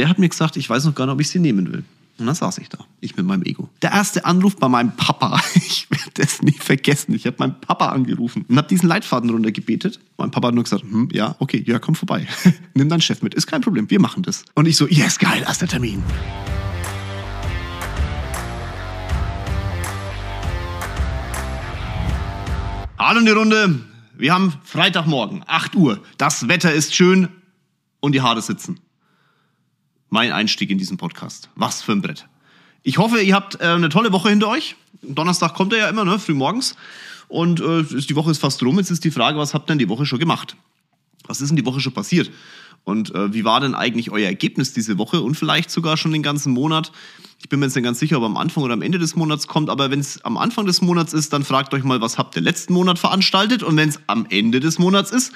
der hat mir gesagt, ich weiß noch gar nicht, ob ich sie nehmen will. Und dann saß ich da, ich mit meinem Ego. Der erste Anruf bei meinem Papa, ich werde das nie vergessen. Ich habe meinen Papa angerufen und habe diesen Leitfaden runtergebetet. Mein Papa hat nur gesagt, hm, ja, okay, ja, komm vorbei. Nimm deinen Chef mit, ist kein Problem, wir machen das. Und ich so, yes, geil, erster Termin. Hallo in die Runde. Wir haben Freitagmorgen, 8 Uhr. Das Wetter ist schön und die Haare sitzen mein Einstieg in diesen Podcast. Was für ein Brett. Ich hoffe, ihr habt äh, eine tolle Woche hinter euch. Donnerstag kommt er ja immer, ne? früh morgens. Und äh, die Woche ist fast rum. Jetzt ist die Frage, was habt ihr denn die Woche schon gemacht? Was ist denn die Woche schon passiert? Und äh, wie war denn eigentlich euer Ergebnis diese Woche und vielleicht sogar schon den ganzen Monat? Ich bin mir jetzt nicht ganz sicher, ob am Anfang oder am Ende des Monats kommt, aber wenn es am Anfang des Monats ist, dann fragt euch mal, was habt ihr letzten Monat veranstaltet? Und wenn es am Ende des Monats ist,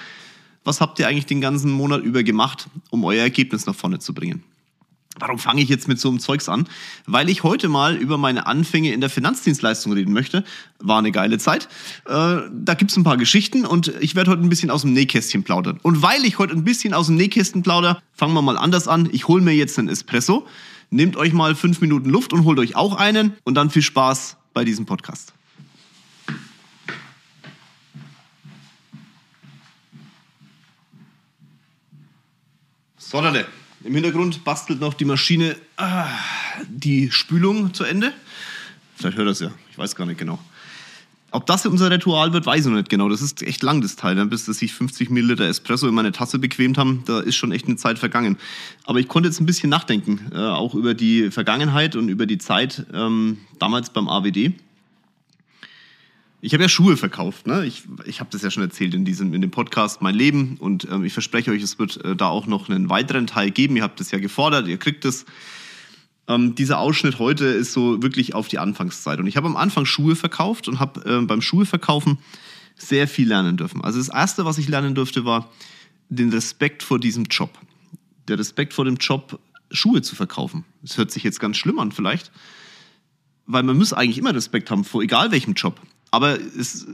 was habt ihr eigentlich den ganzen Monat über gemacht, um euer Ergebnis nach vorne zu bringen? Warum fange ich jetzt mit so einem Zeugs an? Weil ich heute mal über meine Anfänge in der Finanzdienstleistung reden möchte. War eine geile Zeit. Äh, da gibt's ein paar Geschichten und ich werde heute ein bisschen aus dem Nähkästchen plaudern. Und weil ich heute ein bisschen aus dem Nähkästchen plaudere, fangen wir mal anders an. Ich hole mir jetzt einen Espresso. Nehmt euch mal fünf Minuten Luft und holt euch auch einen. Und dann viel Spaß bei diesem Podcast. So, Leute. Im Hintergrund bastelt noch die Maschine ah, die Spülung zu Ende. Vielleicht hört das ja, ich weiß gar nicht genau. Ob das unser Ritual wird, weiß ich noch nicht genau. Das ist echt lang, das Teil. Ne? Bis dass sich 50 Milliliter Espresso in meine Tasse bequemt haben, da ist schon echt eine Zeit vergangen. Aber ich konnte jetzt ein bisschen nachdenken, äh, auch über die Vergangenheit und über die Zeit ähm, damals beim AWD. Ich habe ja Schuhe verkauft. Ne? Ich, ich habe das ja schon erzählt in, diesem, in dem Podcast Mein Leben. Und ähm, ich verspreche euch, es wird äh, da auch noch einen weiteren Teil geben. Ihr habt es ja gefordert, ihr kriegt es. Ähm, dieser Ausschnitt heute ist so wirklich auf die Anfangszeit. Und ich habe am Anfang Schuhe verkauft und habe äh, beim Schuheverkaufen sehr viel lernen dürfen. Also das Erste, was ich lernen durfte, war den Respekt vor diesem Job. Der Respekt vor dem Job, Schuhe zu verkaufen. Das hört sich jetzt ganz schlimm an vielleicht, weil man muss eigentlich immer Respekt haben vor egal welchem Job. Aber es,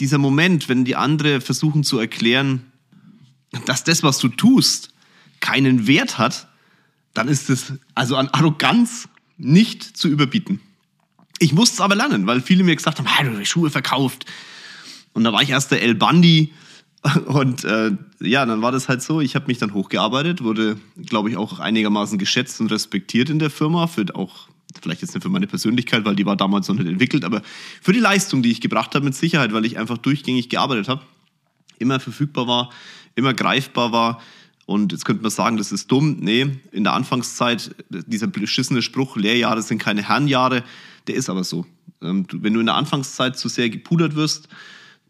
dieser Moment, wenn die anderen versuchen zu erklären, dass das, was du tust, keinen Wert hat, dann ist es also an Arroganz nicht zu überbieten. Ich musste es aber lernen, weil viele mir gesagt haben, hey, du hast Schuhe verkauft. Und da war ich erst der El Bandi. Und äh, ja, dann war das halt so, ich habe mich dann hochgearbeitet, wurde, glaube ich, auch einigermaßen geschätzt und respektiert in der Firma, für auch vielleicht jetzt nicht für meine Persönlichkeit, weil die war damals noch nicht entwickelt, aber für die Leistung, die ich gebracht habe, mit Sicherheit, weil ich einfach durchgängig gearbeitet habe, immer verfügbar war, immer greifbar war. Und jetzt könnte man sagen, das ist dumm. Nee, in der Anfangszeit, dieser beschissene Spruch, Lehrjahre sind keine Herrenjahre, der ist aber so. Ähm, wenn du in der Anfangszeit zu sehr gepudert wirst,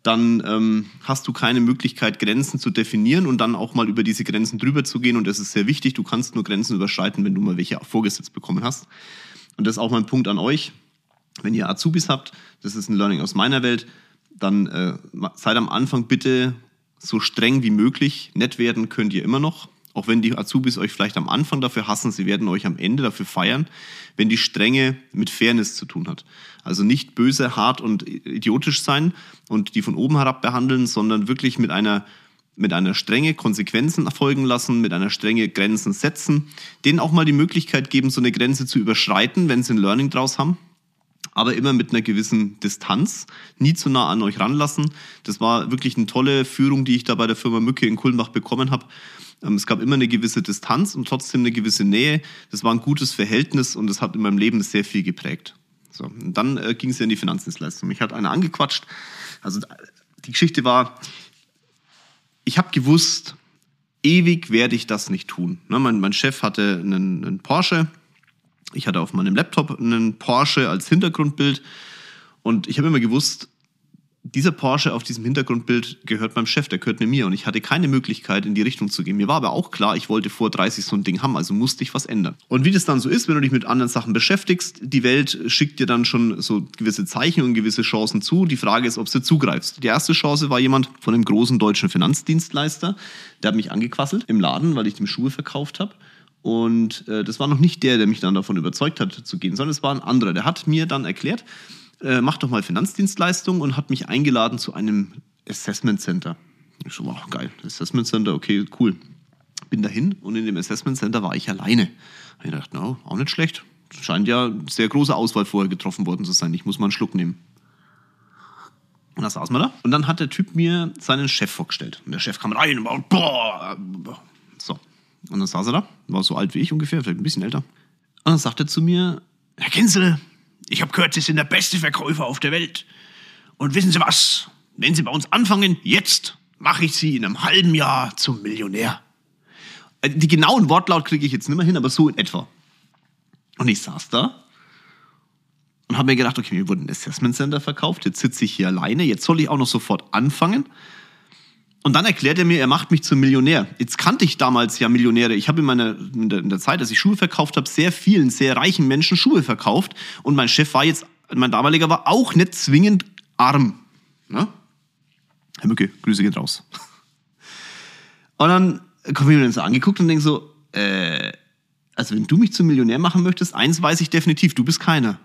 dann ähm, hast du keine Möglichkeit, Grenzen zu definieren und dann auch mal über diese Grenzen drüber zu gehen. Und das ist sehr wichtig. Du kannst nur Grenzen überschreiten, wenn du mal welche vorgesetzt bekommen hast. Und das ist auch mein Punkt an euch. Wenn ihr Azubis habt, das ist ein Learning aus meiner Welt, dann äh, seid am Anfang bitte so streng wie möglich. Nett werden könnt ihr immer noch. Auch wenn die Azubis euch vielleicht am Anfang dafür hassen, sie werden euch am Ende dafür feiern, wenn die Strenge mit Fairness zu tun hat. Also nicht böse, hart und idiotisch sein und die von oben herab behandeln, sondern wirklich mit einer mit einer Strenge Konsequenzen erfolgen lassen, mit einer Strenge Grenzen setzen, denen auch mal die Möglichkeit geben, so eine Grenze zu überschreiten, wenn sie ein Learning draus haben, aber immer mit einer gewissen Distanz, nie zu nah an euch ranlassen. Das war wirklich eine tolle Führung, die ich da bei der Firma Mücke in Kulmbach bekommen habe. Ähm, es gab immer eine gewisse Distanz und trotzdem eine gewisse Nähe. Das war ein gutes Verhältnis und das hat in meinem Leben sehr viel geprägt. So, und dann äh, ging es ja in die Finanzdienstleistung. Mich hat einer angequatscht. Also die Geschichte war, ich habe gewusst, ewig werde ich das nicht tun. Ne, mein, mein, Chef hatte einen, einen Porsche. Ich hatte auf meinem Laptop einen Porsche als Hintergrundbild. Und ich habe immer gewusst, dieser Porsche auf diesem Hintergrundbild gehört meinem Chef, der gehört mir und ich hatte keine Möglichkeit in die Richtung zu gehen. Mir war aber auch klar, ich wollte vor 30 so ein Ding haben, also musste ich was ändern. Und wie das dann so ist, wenn du dich mit anderen Sachen beschäftigst, die Welt schickt dir dann schon so gewisse Zeichen und gewisse Chancen zu. Die Frage ist, ob du zugreifst. Die erste Chance war jemand von einem großen deutschen Finanzdienstleister, der hat mich angequasselt im Laden, weil ich dem Schuhe verkauft habe. Und äh, das war noch nicht der, der mich dann davon überzeugt hat zu gehen, sondern es war ein anderer. Der hat mir dann erklärt, äh, mach doch mal Finanzdienstleistungen und hat mich eingeladen zu einem Assessment Center. Ich so, wow, geil, Assessment Center, okay, cool. Bin dahin und in dem Assessment Center war ich alleine. Da ich dachte, no, auch nicht schlecht. Scheint ja sehr große Auswahl vorher getroffen worden zu sein. Ich muss mal einen Schluck nehmen. Und da saßen wir da. Und dann hat der Typ mir seinen Chef vorgestellt. Und der Chef kam rein und war, boah. So. Und dann saß er da, war so alt wie ich ungefähr, vielleicht ein bisschen älter. Und dann sagt er zu mir, Herr Kinzel, ich habe gehört, Sie sind der beste Verkäufer auf der Welt. Und wissen Sie was? Wenn Sie bei uns anfangen, jetzt mache ich Sie in einem halben Jahr zum Millionär. Äh, die genauen Wortlaut kriege ich jetzt nicht mehr hin, aber so in etwa. Und ich saß da und habe mir gedacht, okay, mir wurde ein Assessment Center verkauft, jetzt sitze ich hier alleine, jetzt soll ich auch noch sofort anfangen. Und dann erklärt er mir, er macht mich zum Millionär. Jetzt kannte ich damals ja Millionäre. Ich habe in, meiner, in der, in der Zeit, als ich Schuhe verkauft habe, sehr vielen, sehr reichen Menschen Schuhe verkauft. Und mein Chef war jetzt, mein damaliger war auch nicht zwingend arm. Ne? Herr Mücke, Grüße geht raus. Und dann habe ich mir so angeguckt und denke so, äh, also wenn du mich zum Millionär machen möchtest, eins weiß ich definitiv, du bist keiner.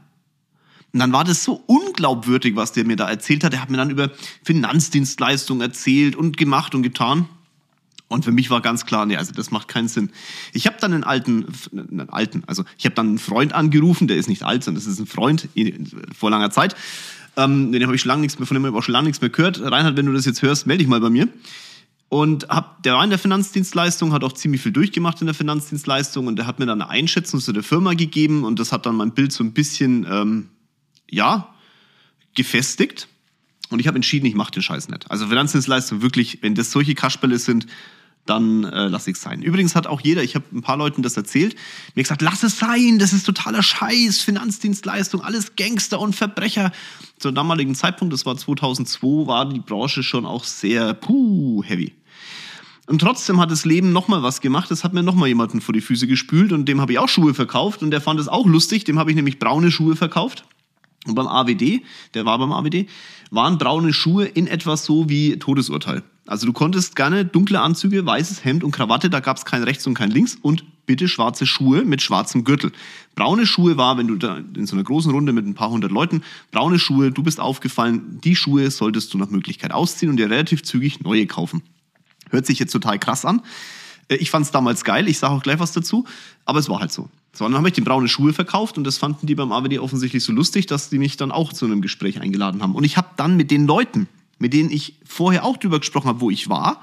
Und dann war das so unglaubwürdig, was der mir da erzählt hat. Er hat mir dann über Finanzdienstleistungen erzählt und gemacht und getan. Und für mich war ganz klar, nee, also das macht keinen Sinn. Ich habe dann einen alten, einen alten, also ich habe dann einen Freund angerufen, der ist nicht alt, sondern das ist ein Freund vor langer Zeit. Ähm, den habe ich schon lange nichts mehr, von dem habe ich auch schon lange nichts mehr gehört. Reinhard, wenn du das jetzt hörst, melde dich mal bei mir. Und hab, der war in der Finanzdienstleistung, hat auch ziemlich viel durchgemacht in der Finanzdienstleistung und der hat mir dann eine Einschätzung zu der Firma gegeben und das hat dann mein Bild so ein bisschen ähm, ja, gefestigt. Und ich habe entschieden, ich mache den Scheiß nicht. Also Finanzdienstleistung wirklich, wenn das solche Kasperle sind, dann äh, lass ich es sein. Übrigens hat auch jeder, ich habe ein paar Leuten das erzählt, mir gesagt, lass es sein, das ist totaler Scheiß, Finanzdienstleistung, alles Gangster und Verbrecher. Zum damaligen Zeitpunkt, das war 2002, war die Branche schon auch sehr puh, heavy. Und trotzdem hat das Leben nochmal was gemacht. Es hat mir nochmal jemanden vor die Füße gespült und dem habe ich auch Schuhe verkauft und der fand es auch lustig. Dem habe ich nämlich braune Schuhe verkauft. Und beim AWD, der war beim AWD, waren braune Schuhe in etwas so wie Todesurteil. Also du konntest gerne dunkle Anzüge, weißes Hemd und Krawatte, da gab es kein rechts und kein links und bitte schwarze Schuhe mit schwarzem Gürtel. Braune Schuhe war, wenn du da in so einer großen Runde mit ein paar hundert Leuten, braune Schuhe, du bist aufgefallen, die Schuhe solltest du nach Möglichkeit ausziehen und dir relativ zügig neue kaufen. Hört sich jetzt total krass an. Äh, ich fand es damals geil, ich sage auch gleich was dazu, aber es war halt so. So, dann habe ich die braune Schuhe verkauft und das fanden die beim AWD offensichtlich so lustig, dass die mich dann auch zu einem Gespräch eingeladen haben. Und ich habe dann mit den Leuten, mit denen ich vorher auch drüber gesprochen habe, wo ich war,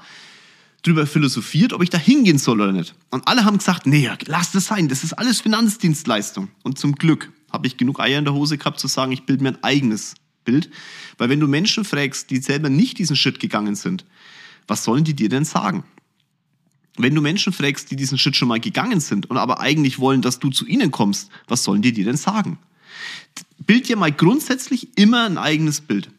drüber philosophiert, ob ich da hingehen soll oder nicht. Und alle haben gesagt, nee, lass das sein, das ist alles Finanzdienstleistung. Und zum Glück habe ich genug Eier in der Hose gehabt zu sagen, ich bilde mir ein eigenes Bild. Weil wenn du Menschen fragst, die selber nicht diesen Schritt gegangen sind, was sollen die dir denn sagen? Wenn du Menschen fragst, die diesen Schritt schon mal gegangen sind und aber eigentlich wollen, dass du zu ihnen kommst, was sollen die dir denn sagen? Bild dir mal grundsätzlich immer ein eigenes Bild.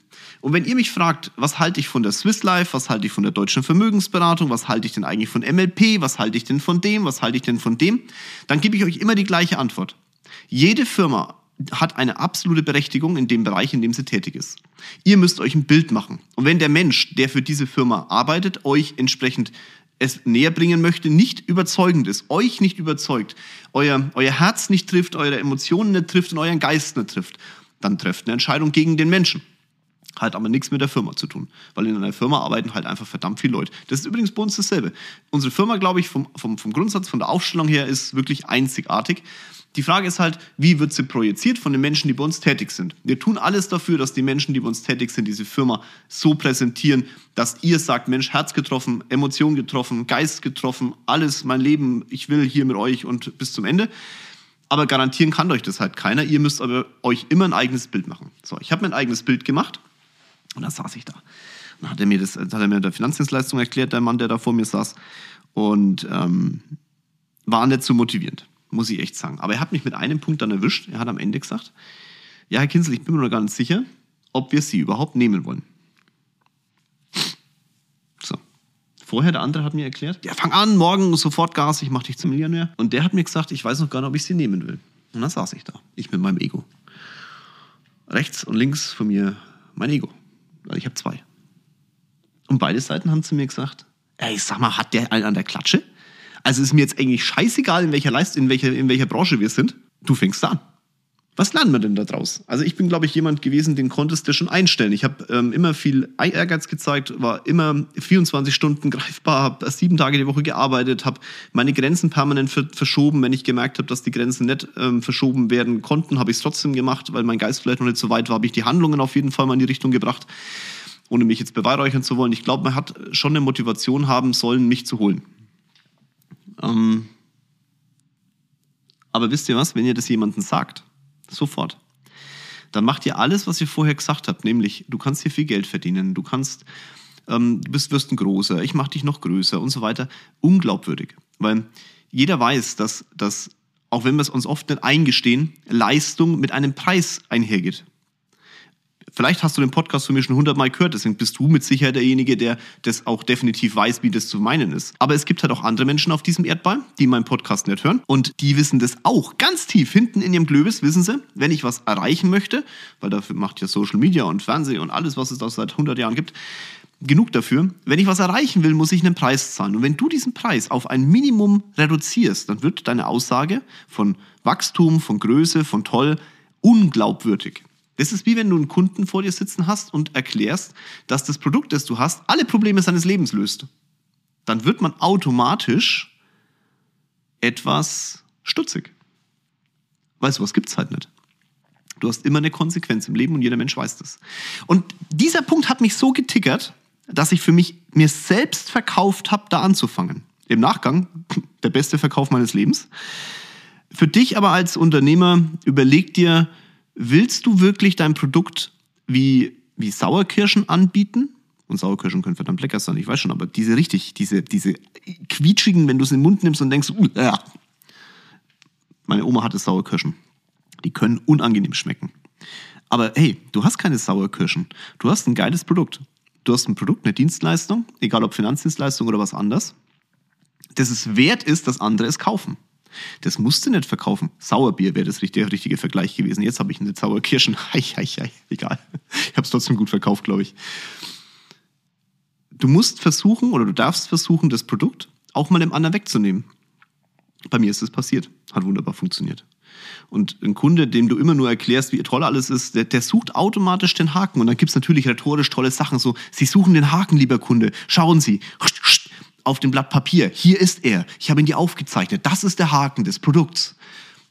Und wenn ihr mich fragt, was halte ich von der Swiss Life, was halte ich von der deutschen Vermögensberatung, was halte ich denn eigentlich von MLP, was halte ich denn von dem, was halte ich denn von dem, dann gebe ich euch immer die gleiche Antwort. Jede Firma hat eine absolute Berechtigung in dem Bereich, in dem sie tätig ist. Ihr müsst euch ein Bild machen. Und wenn der Mensch, der für diese Firma arbeitet, euch entsprechend es näher bringen möchte, nicht überzeugend ist, euch nicht überzeugt, euer, euer Herz nicht trifft, eure Emotionen nicht trifft und euren Geist nicht trifft, dann trefft eine Entscheidung gegen den Menschen. Hat aber nichts mit der Firma zu tun, weil in einer Firma arbeiten halt einfach verdammt viele Leute. Das ist übrigens bei uns dasselbe. Unsere Firma, glaube ich, vom, vom, vom Grundsatz, von der Aufstellung her, ist wirklich einzigartig. Die Frage ist halt, wie wird sie projiziert von den Menschen, die bei uns tätig sind? Wir tun alles dafür, dass die Menschen, die bei uns tätig sind, diese Firma so präsentieren, dass ihr sagt, Mensch, Herz getroffen, Emotion getroffen, Geist getroffen, alles, mein Leben, ich will hier mit euch und bis zum Ende. Aber garantieren kann euch das halt keiner. Ihr müsst aber euch immer ein eigenes Bild machen. So, ich habe mir ein eigenes Bild gemacht und dann saß ich da. Dann hat er mir das, hat er mir der Finanzdienstleistung erklärt, der Mann, der da vor mir saß. Und ähm, war nicht so motivierend muss ich echt sagen. Aber er hat mich mit einem Punkt dann erwischt. Er hat am Ende gesagt, ja, Herr Kinzel, ich bin mir noch gar nicht sicher, ob wir Sie überhaupt nehmen wollen. So. Vorher, der andere hat mir erklärt, ja, fang an, morgen sofort Gas, ich mach dich zum Millionär. Und der hat mir gesagt, ich weiß noch gar nicht, ob ich Sie nehmen will. Und dann saß ich da, ich mit meinem Ego. Rechts und links von mir mein Ego. Weil ich habe zwei. Und beide Seiten haben zu mir gesagt, ey, sag mal, hat der einen an der Klatsche? Also ist mir jetzt eigentlich scheißegal, in welcher Leistung, in welcher, in welcher Branche wir sind. Du fängst an. Was lernen wir denn da draus? Also ich bin, glaube ich, jemand gewesen, den konntest du schon einstellen. Ich habe ähm, immer viel Ehrgeiz gezeigt, war immer 24 Stunden greifbar, habe sieben Tage die Woche gearbeitet, habe meine Grenzen permanent verschoben. Wenn ich gemerkt habe, dass die Grenzen nicht ähm, verschoben werden konnten, habe ich es trotzdem gemacht, weil mein Geist vielleicht noch nicht so weit war, habe ich die Handlungen auf jeden Fall mal in die Richtung gebracht, ohne mich jetzt beweihräuchern zu wollen. Ich glaube, man hat schon eine Motivation haben sollen, mich zu holen. Ähm aber wisst ihr was, wenn ihr das jemandem sagt, Sofort. Dann macht ihr alles, was ihr vorher gesagt habt, nämlich du kannst hier viel Geld verdienen, du kannst, ähm, du bist, wirst ein großer, ich mache dich noch größer und so weiter. Unglaubwürdig. Weil jeder weiß, dass, dass auch wenn wir es uns oft nicht eingestehen, Leistung mit einem Preis einhergeht. Vielleicht hast du den Podcast von mir schon hundertmal gehört, deswegen bist du mit Sicherheit derjenige, der das auch definitiv weiß, wie das zu meinen ist. Aber es gibt halt auch andere Menschen auf diesem Erdball, die meinen Podcast nicht hören und die wissen das auch. Ganz tief hinten in ihrem Glöbis wissen sie, wenn ich was erreichen möchte, weil dafür macht ja Social Media und Fernsehen und alles, was es da seit 100 Jahren gibt, genug dafür. Wenn ich was erreichen will, muss ich einen Preis zahlen. Und wenn du diesen Preis auf ein Minimum reduzierst, dann wird deine Aussage von Wachstum, von Größe, von toll unglaubwürdig. Das ist wie wenn du einen Kunden vor dir sitzen hast und erklärst, dass das Produkt, das du hast, alle Probleme seines Lebens löst. Dann wird man automatisch etwas stutzig. Weil sowas gibt es halt nicht. Du hast immer eine Konsequenz im Leben und jeder Mensch weiß das. Und dieser Punkt hat mich so getickert, dass ich für mich mir selbst verkauft habe, da anzufangen. Im Nachgang der beste Verkauf meines Lebens. Für dich aber als Unternehmer überleg dir, willst du wirklich dein Produkt wie, wie Sauerkirschen anbieten? Und Sauerkirschen können verdammt lecker sein, ich weiß schon, aber diese richtig, diese, diese quietschigen, wenn du es in den Mund nimmst und denkst, uh, äh. meine Oma hatte Sauerkirschen. Die können unangenehm schmecken. Aber hey, du hast keine Sauerkirschen. Du hast ein geiles Produkt. Du hast ein Produkt, eine Dienstleistung, egal ob Finanzdienstleistung oder was anderes, das es wert ist, dass andere es kaufen. Das musst du nicht verkaufen. Sauerbier wäre das der richtige Vergleich gewesen. Jetzt habe ich eine Sauerkirschen. Hei, hei, hei. Egal. Ich habe es trotzdem gut verkauft, glaube ich. Du musst versuchen oder du darfst versuchen, das Produkt auch mal dem anderen wegzunehmen. Bei mir ist das passiert. Hat wunderbar funktioniert. Und ein Kunde, dem du immer nur erklärst, wie toll alles ist, der, der sucht automatisch den Haken. Und dann gibt es natürlich rhetorisch tolle Sachen, so, Sie suchen den Haken, lieber Kunde. Schauen Sie auf dem Blatt Papier. Hier ist er. Ich habe ihn dir aufgezeichnet. Das ist der Haken des Produkts.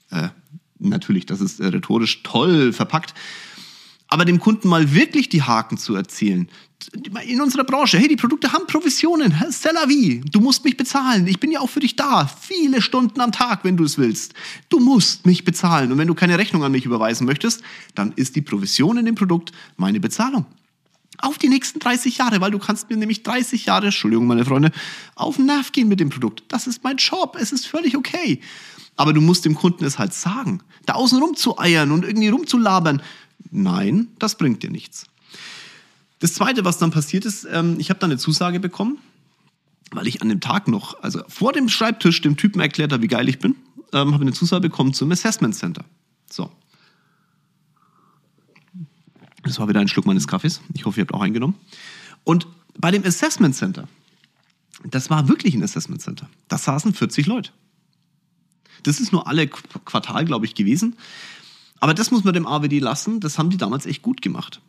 Äh, natürlich, das ist äh, rhetorisch toll verpackt. Aber dem Kunden mal wirklich die Haken zu erzählen. In unserer Branche, hey, die Produkte haben Provisionen. C'est la vie. Du musst mich bezahlen. Ich bin ja auch für dich da. Viele Stunden am Tag, wenn du es willst. Du musst mich bezahlen. Und wenn du keine Rechnung an mich überweisen möchtest, dann ist die Provision in dem Produkt meine Bezahlung auf die nächsten 30 Jahre, weil du kannst mir nämlich 30 Jahre, Entschuldigung meine Freunde, auf den Nerv gehen mit dem Produkt. Das ist mein Job, es ist völlig okay. Aber du musst dem Kunden es halt sagen. Da außen rumzueiern und irgendwie rumzulabern, nein, das bringt dir nichts. Das Zweite, was dann passiert ist, ähm, ich habe dann eine Zusage bekommen, weil ich an dem Tag noch, also vor dem Schreibtisch dem Typen erklärt habe, wie geil ich bin, ähm, habe eine Zusage bekommen zum Assessment Center. So, das war wieder ein Schluck meines Kaffees. Ich hoffe, ihr habt auch eingenommen. Und bei dem Assessment Center, das war wirklich ein Assessment Center. Da saßen 40 Leute. Das ist nur alle Quartal, glaube ich, gewesen. Aber das muss man dem AWD lassen. Das haben die damals echt gut gemacht.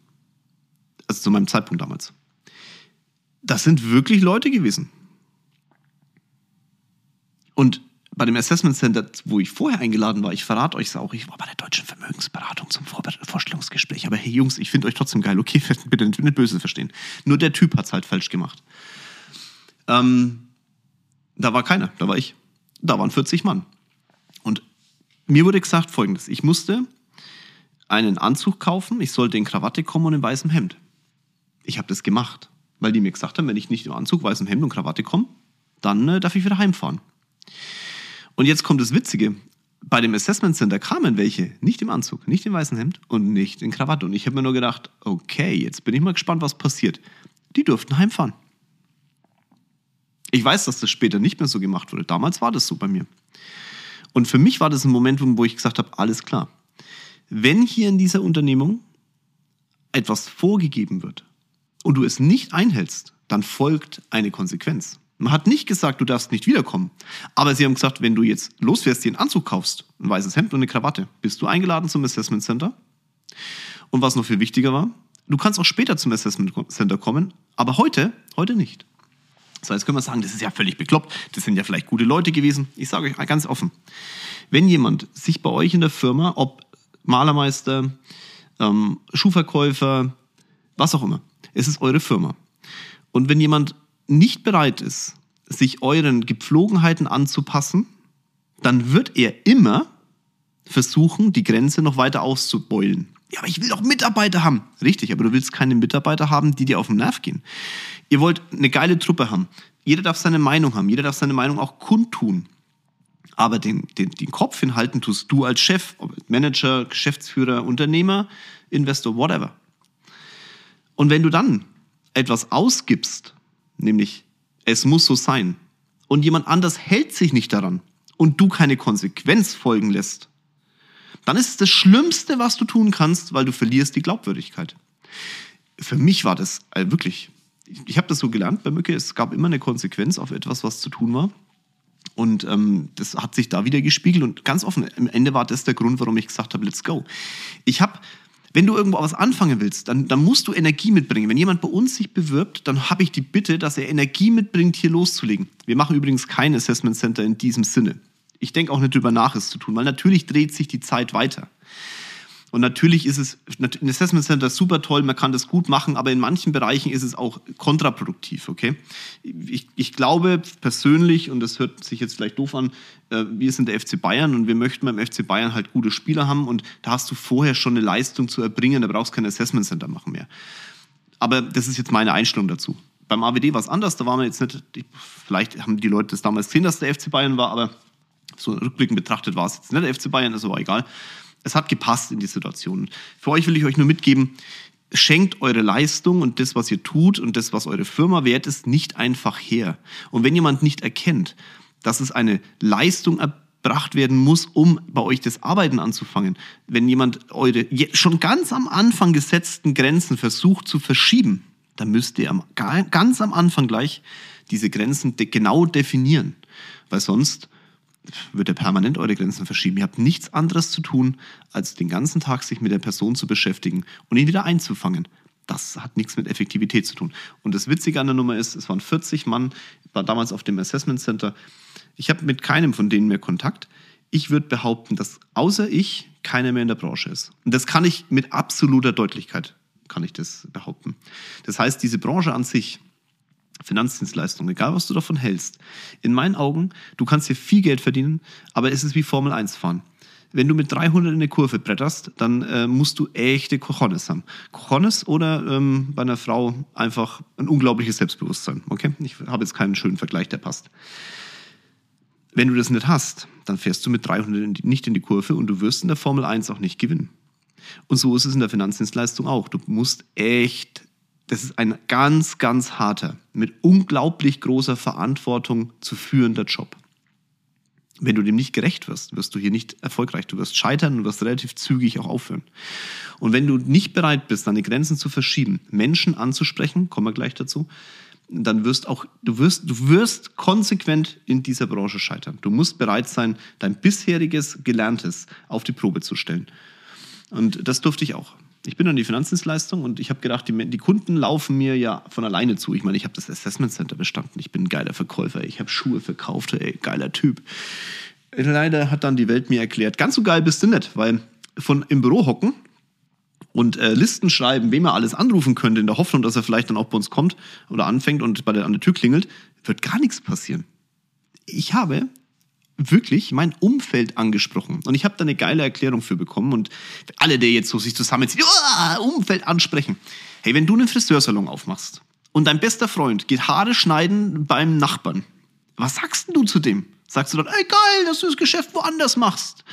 Also zu meinem Zeitpunkt damals. Das sind wirklich Leute gewesen. Und bei dem Assessment Center, wo ich vorher eingeladen war, ich verrate euch es auch, ich war bei der Deutschen Vermögensberatung zum Vor Vorstellungsgespräch. Aber hey Jungs, ich finde euch trotzdem geil, okay, bitte nicht, nicht böse verstehen. Nur der Typ hat es halt falsch gemacht. Ähm, da war keiner, da war ich. Da waren 40 Mann. Und mir wurde gesagt folgendes, ich musste einen Anzug kaufen, ich sollte in Krawatte kommen und in weißem Hemd. Ich habe das gemacht, weil die mir gesagt haben, wenn ich nicht im Anzug, weißem Hemd und Krawatte komme, dann äh, darf ich wieder heimfahren. Und jetzt kommt das Witzige. Bei dem Assessment Center kamen welche, nicht im Anzug, nicht im weißen Hemd und nicht in Krawatte. Und ich habe mir nur gedacht, okay, jetzt bin ich mal gespannt, was passiert. Die durften heimfahren. Ich weiß, dass das später nicht mehr so gemacht wurde. Damals war das so bei mir. Und für mich war das ein Moment, wo ich gesagt habe, alles klar. Wenn hier in dieser Unternehmung etwas vorgegeben wird und du es nicht einhältst, dann folgt eine Konsequenz. Man hat nicht gesagt, du darfst nicht wiederkommen. Aber sie haben gesagt, wenn du jetzt losfährst, dir einen Anzug kaufst, ein weißes Hemd und eine Krawatte, bist du eingeladen zum Assessment Center. Und was noch viel wichtiger war, du kannst auch später zum Assessment Center kommen, aber heute, heute nicht. So, jetzt können wir sagen, das ist ja völlig bekloppt. Das sind ja vielleicht gute Leute gewesen. Ich sage euch ganz offen. Wenn jemand sich bei euch in der Firma, ob Malermeister, ähm, Schuhverkäufer, was auch immer, es ist eure Firma. Und wenn jemand nicht bereit ist, sich euren Gepflogenheiten anzupassen, dann wird er immer versuchen, die Grenze noch weiter auszubeulen. Ja, aber ich will doch Mitarbeiter haben. Richtig, aber du willst keine Mitarbeiter haben, die dir auf den Nerv gehen. Ihr wollt eine geile Truppe haben. Jeder darf seine Meinung haben. Jeder darf seine Meinung auch kundtun. Aber den, den, den Kopf hinhalten tust du als Chef, Manager, Geschäftsführer, Unternehmer, Investor, whatever. Und wenn du dann etwas ausgibst, nämlich es muss so sein, und jemand anders hält sich nicht daran und du keine Konsequenz folgen lässt, dann ist es das Schlimmste, was du tun kannst, weil du verlierst die Glaubwürdigkeit. Für mich war das äh, wirklich, ich habe das so gelernt bei Mücke, es gab immer eine Konsequenz auf etwas, was zu tun war. Und ähm, das hat sich da wieder gespiegelt und ganz offen, am Ende war das der Grund, warum ich gesagt habe, let's go. Ich habe wenn du irgendwo was anfangen willst, dann, dann musst du Energie mitbringen. Wenn jemand bei uns sich bewirbt, dann habe ich die Bitte, dass er Energie mitbringt, hier loszulegen. Wir machen übrigens kein Assessment Center in diesem Sinne ich denke auch nicht drüber nach, es zu tun, weil natürlich dreht sich die Zeit weiter. Und natürlich ist es, ein Assessment Center ist super toll, man kann das gut machen, aber in manchen Bereichen ist es auch kontraproduktiv, okay? Ich, ich glaube persönlich, und das hört sich jetzt vielleicht doof an, äh, wir sind der FC Bayern und wir möchten beim FC Bayern halt gute Spieler haben und da hast du vorher schon eine Leistung zu erbringen, da brauchst du kein Assessment Center machen mehr. Aber das ist jetzt meine Einstellung dazu. Beim AWD war es anders, da waren wir jetzt nicht, vielleicht haben die Leute das damals gesehen, dass der FC Bayern war, aber so rückblickend betrachtet war es jetzt nicht der FC Bayern, ist aber egal. Es hat gepasst in die Situation. Für euch will ich euch nur mitgeben, schenkt eure Leistung und das, was ihr tut und das, was eure Firma wert ist, nicht einfach her. Und wenn jemand nicht erkennt, dass es eine Leistung erbracht werden muss, um bei euch das Arbeiten anzufangen, wenn jemand eure schon ganz am Anfang gesetzten Grenzen versucht zu verschieben, dann müsst ihr ganz am Anfang gleich diese Grenzen genau definieren. Weil sonst wird er permanent eure Grenzen verschieben. Ihr habt nichts anderes zu tun, als den ganzen Tag sich mit der Person zu beschäftigen und ihn wieder einzufangen. Das hat nichts mit Effektivität zu tun. Und das Witzige an der Nummer ist, es waren 40 Mann, war damals auf dem Assessment Center. Ich habe mit keinem von denen mehr Kontakt. Ich würde behaupten, dass außer ich keiner mehr in der Branche ist. Und das kann ich mit absoluter Deutlichkeit, kann ich das behaupten. Das heißt, diese Branche an sich, Finanzdienstleistung, egal was du davon hältst. In meinen Augen, du kannst hier viel Geld verdienen, aber es ist wie Formel 1 fahren. Wenn du mit 300 in eine Kurve bretterst, dann äh, musst du echte Cojones haben. Cojones oder ähm, bei einer Frau einfach ein unglaubliches Selbstbewusstsein. Okay? Ich habe jetzt keinen schönen Vergleich, der passt. Wenn du das nicht hast, dann fährst du mit 300 nicht in die Kurve und du wirst in der Formel 1 auch nicht gewinnen. Und so ist es in der Finanzdienstleistung auch. Du musst echt das ist ein ganz, ganz harter, mit unglaublich großer Verantwortung zu führender Job. Wenn du dem nicht gerecht wirst, wirst du hier nicht erfolgreich. Du wirst scheitern und wirst relativ zügig auch aufhören. Und wenn du nicht bereit bist, deine Grenzen zu verschieben, Menschen anzusprechen, kommen wir gleich dazu, dann wirst auch, du wirst, du wirst konsequent in dieser Branche scheitern. Du musst bereit sein, dein bisheriges Gelerntes auf die Probe zu stellen. Und das durfte ich auch ich bin an die Finanzdienstleistung und ich habe gedacht, die, die, Kunden laufen mir ja von alleine zu. Ich meine, ich habe das Assessment Center bestanden. Ich bin ein geiler Verkäufer. Ich habe Schuhe verkauft. Ey, geiler Typ. Leider hat dann die Welt mir erklärt, ganz so geil bist du nicht, weil von im Büro hocken und äh, Listen schreiben, wem er alles anrufen könnte, in der Hoffnung, dass er vielleicht dann auch bei uns kommt oder anfängt und bei der, an der Tür klingelt, wird gar nichts passieren. Ich habe wirklich mein Umfeld angesprochen. Und ich habe da eine geile Erklärung für bekommen. Und alle, die jetzt so sich zusammenziehen, oh, Umfeld ansprechen. Hey, wenn du einen Friseursalon aufmachst und dein bester Freund geht Haare schneiden beim Nachbarn, was sagst du zu dem? Sagst du dann, ey geil, dass du das Geschäft woanders machst.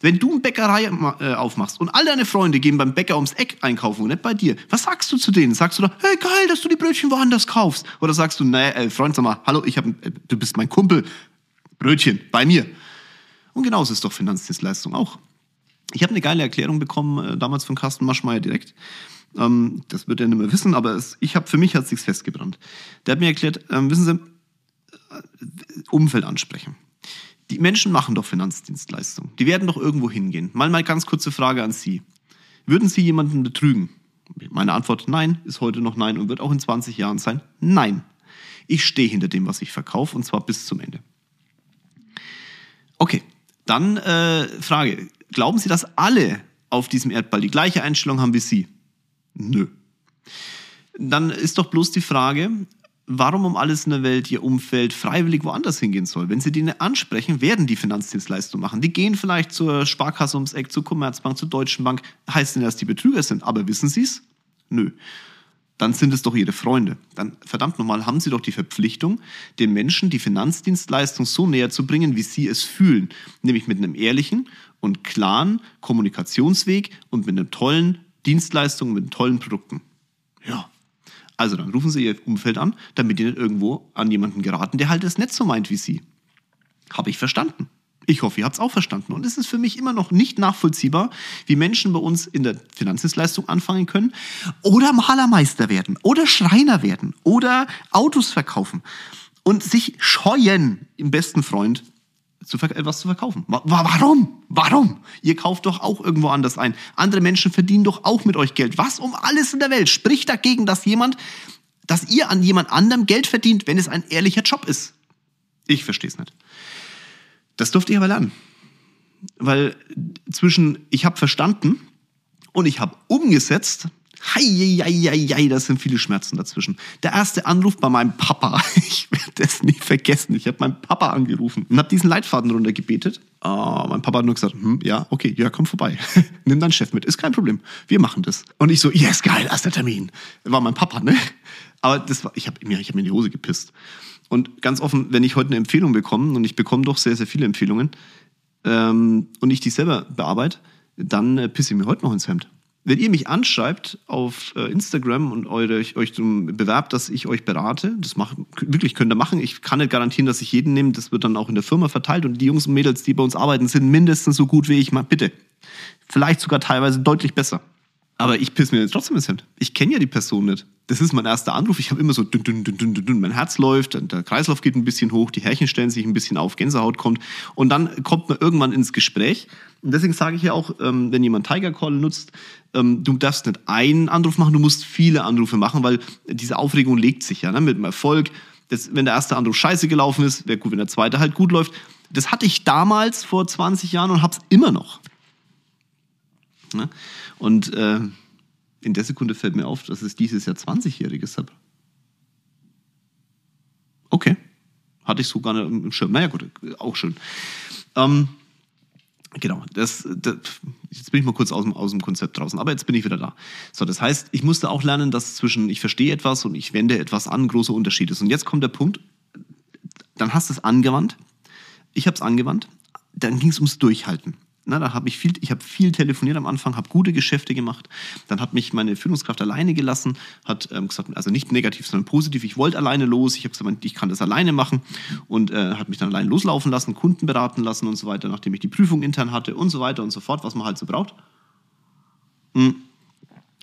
Wenn du eine Bäckerei äh, aufmachst und all deine Freunde gehen beim Bäcker ums Eck einkaufen und nicht bei dir, was sagst du zu denen? Sagst du dann, hey geil, dass du die Brötchen woanders kaufst? Oder sagst du, naja, äh, Freund, sag mal, hallo, ich hab, äh, du bist mein Kumpel, Brötchen bei mir. Und genauso ist doch Finanzdienstleistung auch. Ich habe eine geile Erklärung bekommen, äh, damals von Carsten Maschmeyer direkt. Ähm, das wird er nicht mehr wissen, aber es, ich habe für mich hat es sich festgebrannt. Der hat mir erklärt, ähm, wissen Sie, Umfeld ansprechen. Die Menschen machen doch Finanzdienstleistungen. Die werden doch irgendwo hingehen. Mal mal ganz kurze Frage an Sie. Würden Sie jemanden betrügen? Meine Antwort nein, ist heute noch nein und wird auch in 20 Jahren sein. Nein. Ich stehe hinter dem, was ich verkaufe und zwar bis zum Ende. Okay, dann äh, Frage. Glauben Sie, dass alle auf diesem Erdball die gleiche Einstellung haben wie Sie? Nö. Dann ist doch bloß die Frage, warum um alles in der Welt ihr Umfeld freiwillig woanders hingehen soll. Wenn sie die ansprechen, werden die Finanzdienstleistungen machen. Die gehen vielleicht zur Sparkasse ums Eck, zur Commerzbank, zur Deutschen Bank. Heißt denn, dass die Betrüger sind. Aber wissen sie es? Nö. Dann sind es doch ihre Freunde. Dann, verdammt nochmal, haben sie doch die Verpflichtung, den Menschen die Finanzdienstleistung so näher zu bringen, wie sie es fühlen. Nämlich mit einem ehrlichen und klaren Kommunikationsweg und mit einer tollen Dienstleistung, mit tollen Produkten. Ja. Also dann rufen Sie Ihr Umfeld an, damit die nicht irgendwo an jemanden geraten, der halt es nicht so meint wie Sie. Habe ich verstanden. Ich hoffe, ihr habt es auch verstanden. Und es ist für mich immer noch nicht nachvollziehbar, wie Menschen bei uns in der Finanzdienstleistung anfangen können oder Malermeister werden oder Schreiner werden oder Autos verkaufen und sich scheuen, im besten Freund zu, etwas zu verkaufen. Warum? Warum? Ihr kauft doch auch irgendwo anders ein. Andere Menschen verdienen doch auch mit euch Geld. Was um alles in der Welt spricht dagegen, dass jemand, dass ihr an jemand anderem Geld verdient, wenn es ein ehrlicher Job ist? Ich verstehe es nicht. Das durfte ich aber lernen. Weil zwischen ich habe verstanden und ich habe umgesetzt, Heieieiei, das sind viele Schmerzen dazwischen. Der erste Anruf bei meinem Papa, ich werde das nie vergessen. Ich habe meinen Papa angerufen und habe diesen Leitfaden runtergebetet. Oh, mein Papa hat nur gesagt, hm, ja, okay, ja, komm vorbei. Nimm deinen Chef mit, ist kein Problem. Wir machen das. Und ich so, yes, geil, erster Termin. War mein Papa, ne? Aber das war, ich habe mir, hab mir in die Hose gepisst. Und ganz offen, wenn ich heute eine Empfehlung bekomme, und ich bekomme doch sehr, sehr viele Empfehlungen, ähm, und ich die selber bearbeite, dann äh, pisse ich mir heute noch ins Hemd wenn ihr mich anschreibt auf äh, Instagram und eure, euch zum bewerbt, dass ich euch berate, das macht, wirklich könnt ihr machen. Ich kann nicht garantieren, dass ich jeden nehme. Das wird dann auch in der Firma verteilt und die Jungs und Mädels, die bei uns arbeiten, sind mindestens so gut wie ich. Mal bitte. Vielleicht sogar teilweise deutlich besser. Aber ich piss mir jetzt trotzdem ins Hemd. Ich kenne ja die Person nicht. Das ist mein erster Anruf. Ich habe immer so dünn, dünn, dünn, dünn, dünn. Mein Herz läuft, der Kreislauf geht ein bisschen hoch, die Härchen stellen sich ein bisschen auf, Gänsehaut kommt. Und dann kommt man irgendwann ins Gespräch. Und deswegen sage ich ja auch, ähm, wenn jemand Tiger Call nutzt, ähm, du darfst nicht einen Anruf machen, du musst viele Anrufe machen, weil diese Aufregung legt sich ja ne, mit dem Erfolg. Das, wenn der erste Anruf scheiße gelaufen ist, wäre gut, wenn der zweite halt gut läuft. Das hatte ich damals vor 20 Jahren und habe es immer noch. Ne? Und äh, in der Sekunde fällt mir auf, dass es dieses Jahr 20-Jähriges habe. Okay. Hatte ich so gar nicht im Schirm. Naja, gut, auch schön. Ähm, genau, das, das, jetzt bin ich mal kurz aus dem, aus dem Konzept draußen, aber jetzt bin ich wieder da. So, das heißt, ich musste auch lernen, dass zwischen ich verstehe etwas und ich wende etwas an großer Unterschied ist. Und jetzt kommt der Punkt, dann hast du es angewandt, ich habe es angewandt, dann ging es ums Durchhalten. Na, da habe ich viel, ich habe viel telefoniert am Anfang, habe gute Geschäfte gemacht. Dann hat mich meine Führungskraft alleine gelassen, hat ähm, gesagt, also nicht negativ, sondern positiv. Ich wollte alleine los. Ich habe gesagt, ich kann das alleine machen und äh, hat mich dann allein loslaufen lassen, Kunden beraten lassen und so weiter, nachdem ich die Prüfung intern hatte und so weiter und so fort, was man halt so braucht. Hm.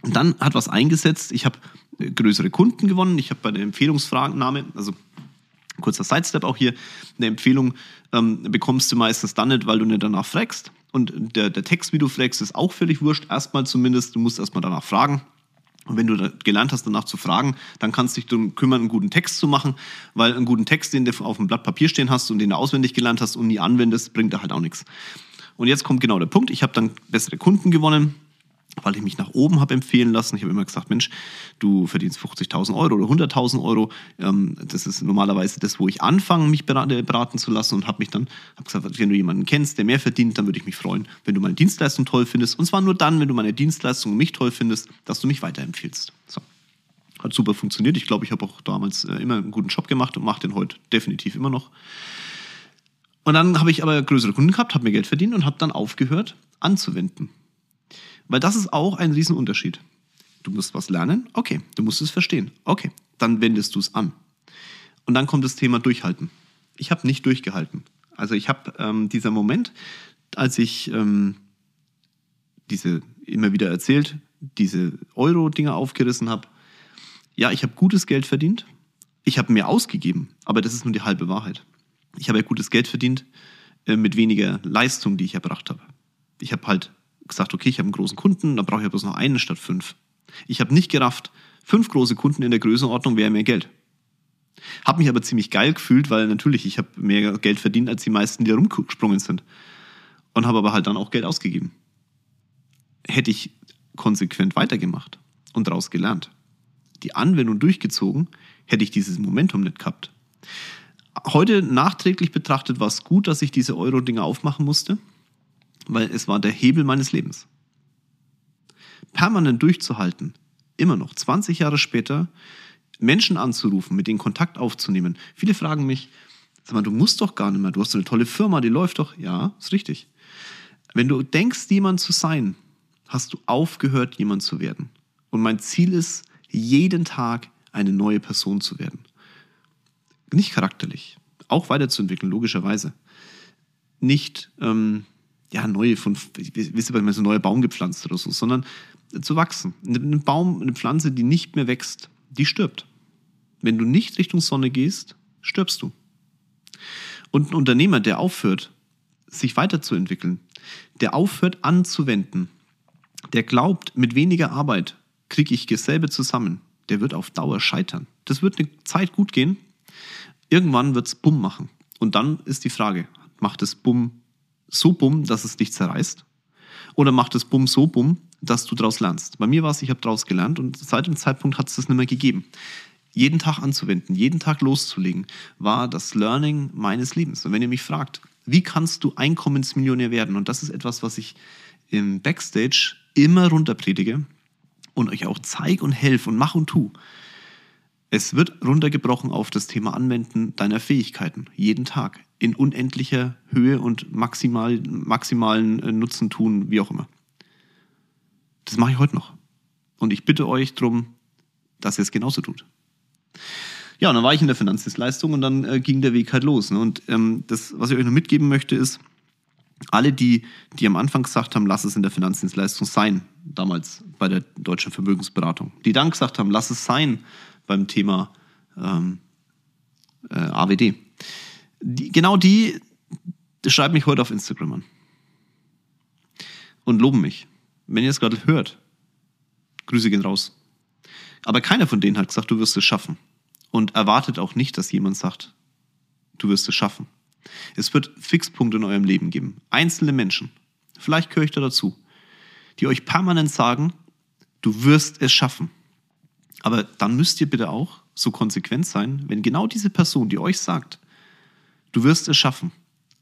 Und dann hat was eingesetzt. Ich habe äh, größere Kunden gewonnen. Ich habe bei der Empfehlungsfragennahme, also kurzer Sidestep auch hier, eine Empfehlung ähm, bekommst du meistens dann nicht, weil du nicht danach fragst, und der, der Text, wie du flexst, ist auch völlig wurscht. Erstmal zumindest, du musst erstmal danach fragen. Und wenn du gelernt hast, danach zu fragen, dann kannst du dich darum kümmern, einen guten Text zu machen, weil einen guten Text, den du auf dem Blatt Papier stehen hast und den du auswendig gelernt hast und nie anwendest, bringt da halt auch nichts. Und jetzt kommt genau der Punkt. Ich habe dann bessere Kunden gewonnen weil ich mich nach oben habe empfehlen lassen. Ich habe immer gesagt, Mensch, du verdienst 50.000 Euro oder 100.000 Euro. Ähm, das ist normalerweise das, wo ich anfange, mich beraten zu lassen und habe mich dann hab gesagt, wenn du jemanden kennst, der mehr verdient, dann würde ich mich freuen, wenn du meine Dienstleistung toll findest. Und zwar nur dann, wenn du meine Dienstleistung und mich toll findest, dass du mich weiterempfiehlst. So. Hat super funktioniert. Ich glaube, ich habe auch damals äh, immer einen guten Job gemacht und mache den heute definitiv immer noch. Und dann habe ich aber größere Kunden gehabt, habe mir Geld verdient und habe dann aufgehört anzuwenden. Weil das ist auch ein Riesenunterschied. Du musst was lernen, okay. Du musst es verstehen, okay. Dann wendest du es an. Und dann kommt das Thema Durchhalten. Ich habe nicht durchgehalten. Also ich habe ähm, dieser Moment, als ich ähm, diese immer wieder erzählt, diese Euro-Dinger aufgerissen habe. Ja, ich habe gutes Geld verdient. Ich habe mehr ausgegeben, aber das ist nur die halbe Wahrheit. Ich habe ja gutes Geld verdient äh, mit weniger Leistung, die ich erbracht habe. Ich habe halt gesagt, okay, ich habe einen großen Kunden, da brauche ich bloß noch einen statt fünf. Ich habe nicht gerafft, fünf große Kunden in der Größenordnung wäre mehr Geld. Habe mich aber ziemlich geil gefühlt, weil natürlich, ich habe mehr Geld verdient als die meisten, die da rumgesprungen sind. Und habe aber halt dann auch Geld ausgegeben. Hätte ich konsequent weitergemacht und daraus gelernt, die Anwendung durchgezogen, hätte ich dieses Momentum nicht gehabt. Heute nachträglich betrachtet war es gut, dass ich diese Euro-Dinger aufmachen musste, weil es war der Hebel meines Lebens. Permanent durchzuhalten, immer noch 20 Jahre später, Menschen anzurufen, mit denen Kontakt aufzunehmen. Viele fragen mich, sag mal, du musst doch gar nicht mehr, du hast eine tolle Firma, die läuft doch. Ja, ist richtig. Wenn du denkst, jemand zu sein, hast du aufgehört, jemand zu werden. Und mein Ziel ist, jeden Tag eine neue Person zu werden. Nicht charakterlich, auch weiterzuentwickeln, logischerweise. Nicht, ähm, ja, neue von, wisst ihr, so ein neuer Baum gepflanzt oder so, sondern zu wachsen. Ein Baum, eine Pflanze, die nicht mehr wächst, die stirbt. Wenn du nicht Richtung Sonne gehst, stirbst du. Und ein Unternehmer, der aufhört, sich weiterzuentwickeln, der aufhört anzuwenden, der glaubt, mit weniger Arbeit kriege ich dasselbe zusammen, der wird auf Dauer scheitern. Das wird eine Zeit gut gehen. Irgendwann wird es Bumm machen. Und dann ist die Frage, macht es Bumm so Bumm, dass es dich zerreißt? Oder macht es Bumm so Bumm, dass du daraus lernst? Bei mir war es, ich habe daraus gelernt und seit dem Zeitpunkt hat es das nicht mehr gegeben. Jeden Tag anzuwenden, jeden Tag loszulegen, war das Learning meines Lebens. Und wenn ihr mich fragt, wie kannst du Einkommensmillionär werden? Und das ist etwas, was ich im Backstage immer runterpredige und euch auch zeige und helfe und mach und tu. Es wird runtergebrochen auf das Thema Anwenden deiner Fähigkeiten. Jeden Tag. In unendlicher Höhe und maximal, maximalen äh, Nutzen tun, wie auch immer. Das mache ich heute noch. Und ich bitte euch darum, dass ihr es genauso tut. Ja, und dann war ich in der Finanzdienstleistung und dann äh, ging der Weg halt los. Ne? Und ähm, das, was ich euch noch mitgeben möchte, ist, alle, die, die am Anfang gesagt haben, lass es in der Finanzdienstleistung sein, damals bei der deutschen Vermögensberatung, die dann gesagt haben, lass es sein beim Thema ähm, äh, AWD, die, genau die, die schreiben mich heute auf Instagram an und loben mich. Wenn ihr es gerade hört, Grüße gehen raus. Aber keiner von denen hat gesagt, du wirst es schaffen. Und erwartet auch nicht, dass jemand sagt, du wirst es schaffen. Es wird Fixpunkte in eurem Leben geben. Einzelne Menschen, vielleicht gehöre ich da dazu, die euch permanent sagen, du wirst es schaffen. Aber dann müsst ihr bitte auch so konsequent sein, wenn genau diese Person, die euch sagt, du wirst es schaffen,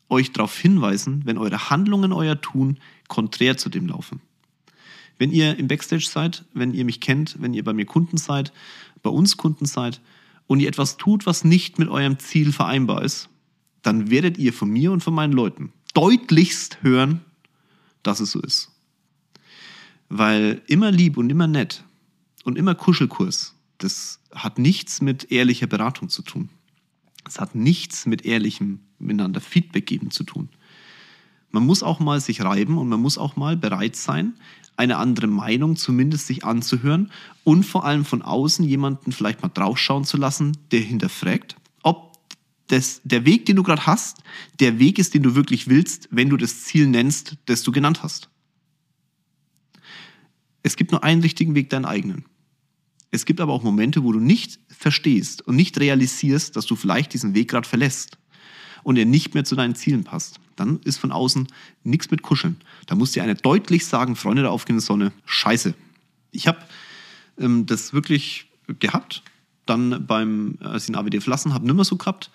euch darauf hinweisen, wenn eure Handlungen, euer Tun konträr zu dem laufen. Wenn ihr im Backstage seid, wenn ihr mich kennt, wenn ihr bei mir Kunden seid, bei uns Kunden seid und ihr etwas tut, was nicht mit eurem Ziel vereinbar ist, dann werdet ihr von mir und von meinen Leuten deutlichst hören, dass es so ist. Weil immer lieb und immer nett und immer Kuschelkurs, das hat nichts mit ehrlicher Beratung zu tun. Es hat nichts mit ehrlichem miteinander Feedback geben zu tun. Man muss auch mal sich reiben und man muss auch mal bereit sein, eine andere Meinung zumindest sich anzuhören und vor allem von außen jemanden vielleicht mal draufschauen zu lassen, der hinterfragt, ob das, der Weg, den du gerade hast, der Weg ist, den du wirklich willst, wenn du das Ziel nennst, das du genannt hast. Es gibt nur einen richtigen Weg, deinen eigenen. Es gibt aber auch Momente, wo du nicht verstehst und nicht realisierst, dass du vielleicht diesen Weg gerade verlässt und er nicht mehr zu deinen Zielen passt. Dann ist von außen nichts mit Kuscheln. Da muss dir einer deutlich sagen, Freunde der aufgehenden Sonne, scheiße. Ich habe ähm, das wirklich gehabt, dann beim, als ich den AWD verlassen habe, nicht mehr so gehabt,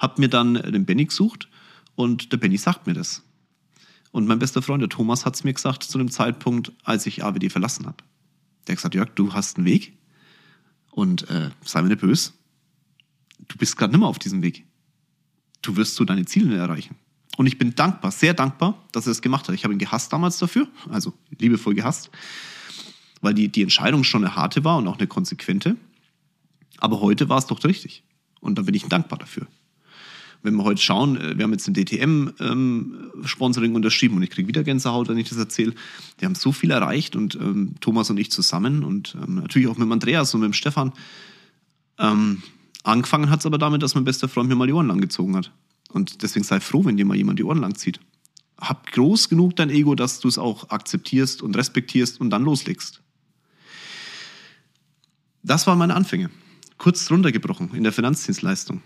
habe mir dann den Benny gesucht und der Benny sagt mir das. Und mein bester Freund, der Thomas, hat es mir gesagt zu dem Zeitpunkt, als ich AWD verlassen habe. Der hat gesagt, Jörg, du hast einen Weg und äh, sei mir nicht böse, du bist gerade nicht mehr auf diesem Weg. Du wirst so deine Ziele erreichen. Und ich bin dankbar, sehr dankbar, dass er das gemacht hat. Ich habe ihn gehasst damals dafür, also liebevoll gehasst, weil die, die Entscheidung schon eine harte war und auch eine konsequente. Aber heute war es doch richtig. Und da bin ich dankbar dafür. Wenn wir heute schauen, äh, wir haben jetzt ein DTM-Sponsoring ähm, unterschrieben und ich kriege wieder Gänsehaut, wenn ich das erzähle. Wir haben so viel erreicht und ähm, Thomas und ich zusammen und ähm, natürlich auch mit Andreas und mit Stefan. Ähm, Angefangen hat es aber damit, dass mein bester Freund mir mal die Ohren lang gezogen hat. Und deswegen sei froh, wenn dir mal jemand die Ohren lang zieht. Hab groß genug dein Ego, dass du es auch akzeptierst und respektierst und dann loslegst. Das waren meine Anfänge. Kurz runtergebrochen in der Finanzdienstleistung.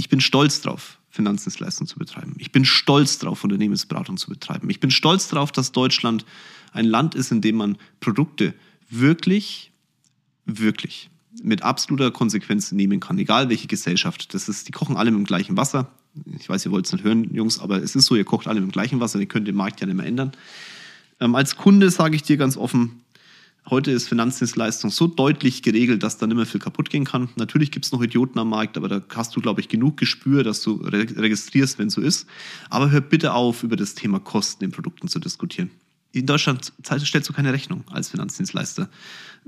Ich bin stolz drauf, Finanzdienstleistung zu betreiben. Ich bin stolz drauf, Unternehmensberatung zu betreiben. Ich bin stolz darauf, dass Deutschland ein Land ist, in dem man Produkte wirklich, wirklich mit absoluter Konsequenz nehmen kann, egal welche Gesellschaft. Das ist, die kochen alle mit dem gleichen Wasser. Ich weiß, ihr wollt es nicht hören, Jungs, aber es ist so, ihr kocht alle mit dem gleichen Wasser, ihr könnt den Markt ja nicht mehr ändern. Ähm, als Kunde sage ich dir ganz offen, heute ist Finanzdienstleistung so deutlich geregelt, dass da nicht mehr viel kaputt gehen kann. Natürlich gibt es noch Idioten am Markt, aber da hast du, glaube ich, genug Gespür, dass du re registrierst, wenn es so ist. Aber hör bitte auf, über das Thema Kosten in Produkten zu diskutieren in Deutschland stellst du keine Rechnung als Finanzdienstleister.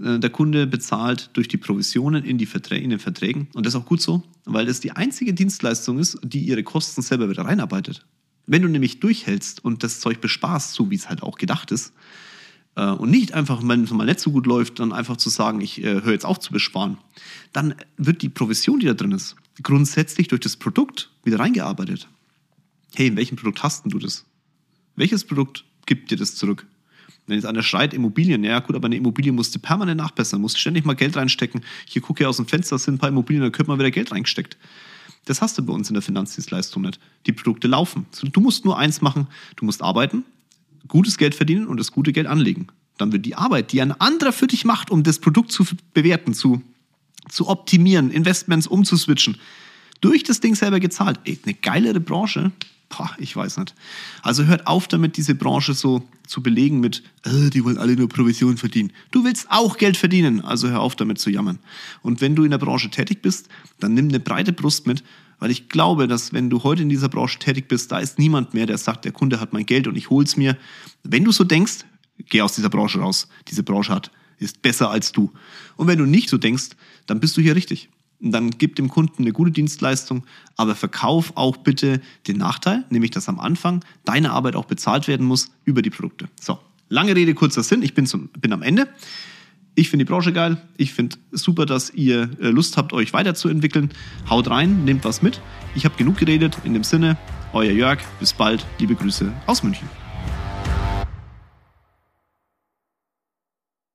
Äh, der Kunde bezahlt durch die Provisionen in, die Verträge, in den Verträgen. Und das ist auch gut so, weil das die einzige Dienstleistung ist, die ihre Kosten selber wieder reinarbeitet. Wenn du nämlich durchhältst und das Zeug besparst, so wie es halt auch gedacht ist, äh, und nicht einfach, wenn es mal nicht so gut läuft, dann einfach zu sagen, ich äh, höre jetzt auf zu besparen, dann wird die Provision, die da drin ist, grundsätzlich durch das Produkt wieder reingearbeitet. Hey, in welchem Produkt hast du das? Welches Produkt gibt dir das zurück. Wenn jetzt einer schreit, Immobilien, ja gut, aber eine Immobilie musst du permanent nachbessern, musst ständig mal Geld reinstecken. Hier gucke ich aus dem Fenster, sind ein paar Immobilien, da könnte man wieder Geld reingesteckt. Das hast du bei uns in der Finanzdienstleistung nicht. Die Produkte laufen. Du musst nur eins machen, du musst arbeiten, gutes Geld verdienen und das gute Geld anlegen. Dann wird die Arbeit, die ein anderer für dich macht, um das Produkt zu bewerten, zu, zu optimieren, Investments umzuswitchen, durch das Ding selber gezahlt. Ey, eine geilere Branche, Boah, ich weiß nicht. Also hört auf damit, diese Branche so zu belegen mit, äh, die wollen alle nur Provision verdienen. Du willst auch Geld verdienen, also hör auf damit zu jammern. Und wenn du in der Branche tätig bist, dann nimm eine breite Brust mit, weil ich glaube, dass wenn du heute in dieser Branche tätig bist, da ist niemand mehr, der sagt, der Kunde hat mein Geld und ich hol's mir. Wenn du so denkst, geh aus dieser Branche raus. Diese Branche hat, ist besser als du. Und wenn du nicht so denkst, dann bist du hier richtig dann gib dem Kunden eine gute Dienstleistung, aber verkauf auch bitte den Nachteil, nämlich dass am Anfang deine Arbeit auch bezahlt werden muss über die Produkte. So, lange Rede, kurzer Sinn, ich bin, zum, bin am Ende. Ich finde die Branche geil. Ich finde super, dass ihr äh, Lust habt, euch weiterzuentwickeln. Haut rein, nehmt was mit. Ich habe genug geredet. In dem Sinne, euer Jörg. Bis bald. Liebe Grüße aus München.